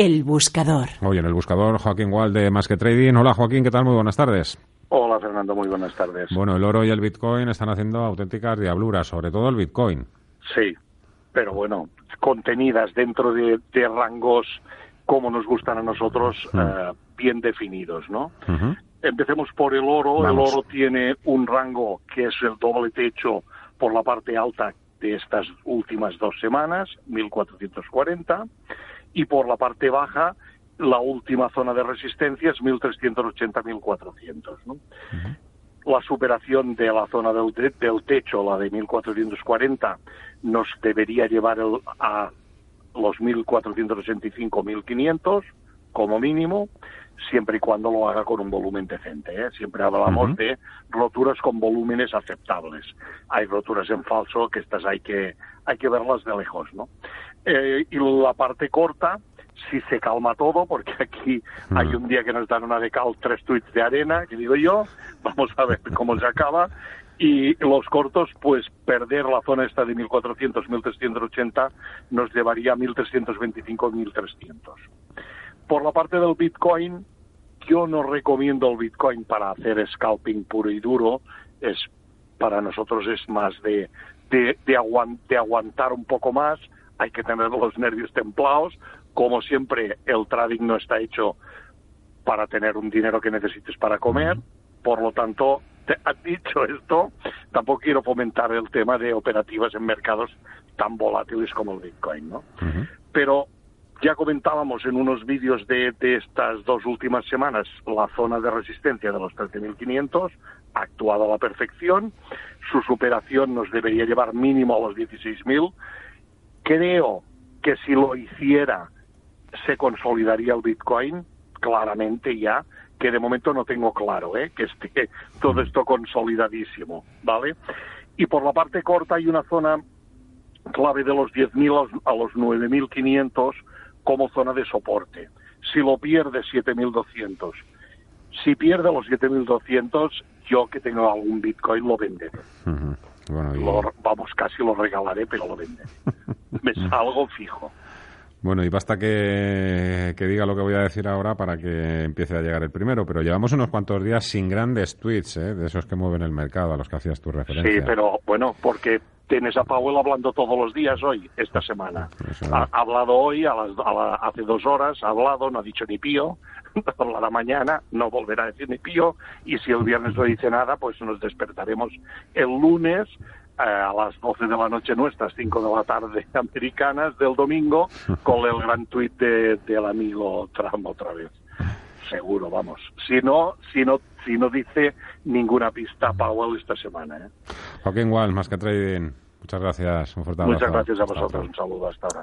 El Buscador. Hoy en El Buscador, Joaquín Wall de Más que Trading. Hola Joaquín, ¿qué tal? Muy buenas tardes. Hola Fernando, muy buenas tardes. Bueno, el oro y el Bitcoin están haciendo auténticas diabluras, sobre todo el Bitcoin. Sí, pero bueno, contenidas dentro de, rangos como nos gustan a nosotros, eh, bien definidos, ¿no? Empecemos por el oro. El oro tiene un rango que es el doble techo por la parte alta de estas últimas dos semanas, 1440, y por la parte baja la última zona de resistencia es 1380-1400. ¿no? La superación de la zona del, del, techo, la de 1440, nos debería llevar a los 1485-1500 como mínimo, siempre y cuando lo haga con un volumen decente. ¿eh? Siempre hablamos de roturas con volúmenes aceptables. Hay roturas en falso que estas hay que, hay que verlas de lejos. ¿no? Eh, y la parte corta, si se calma todo, porque aquí hay un día que nos dan una de cal, tres tweets de arena, que digo yo, vamos a ver cómo se acaba. Y los cortos, pues perder la zona esta de 1400, 1380 nos llevaría a 1325, 1300. Por la parte del Bitcoin, yo no recomiendo el Bitcoin para hacer scalping puro y duro. Es para nosotros es más de, de, de aguantar un poco más. Hay que tener los nervios templados, como siempre, el trading no está hecho para tener un dinero que necesites para comer, por lo tanto, te, dicho esto, tampoco quiero fomentar el tema de operativas en mercados tan volátiles como el Bitcoin, ¿no? Pero ya comentábamos en unos vídeos de, de, estas dos últimas semanas la zona de resistencia de los 13.500 ha actuado a la perfección, su superación nos debería llevar mínimo a los 16.000. Creo que si lo hiciera se consolidaría el Bitcoin claramente ya, que de momento no tengo claro, ¿eh? que esté todo esto consolidadísimo, ¿vale? Y por la parte corta hay una zona clave de los 10.000 a los 9.500 como zona de soporte. Si lo pierde, 7.200. Si pierde los 7.200, yo que tengo algún Bitcoin lo venderé. vamos, casi lo regalaré, pero lo venderé. Me salgo fijo. Bueno, y basta que, diga lo que voy a decir ahora para que empiece a llegar el primero, pero llevamos unos cuantos días sin grandes tweets, ¿eh? de esos que mueven el mercado, a los que hacías tu referencia. Sí, pero bueno, porque tienes a Powell hablando todos los días hoy, esta semana. Ha, hablado hoy, a las, hace dos horas, ha hablado, no ha dicho ni pío, hablará mañana, no volverá a decir ni pío, y si el viernes no dice nada, pues nos despertaremos el lunes a las 12 de la noche nuestras, 5 de la tarde americanas del domingo, con el gran tuit del amigo Trump otra vez. Seguro, vamos. Si no, si no, si no dice ninguna pista Powell esta semana. ¿eh? Joaquín Wall, más que trading. Muchas gracias. Un fuerte abrazo. Muchas gracias a vosotros. Un saludo hasta ahora.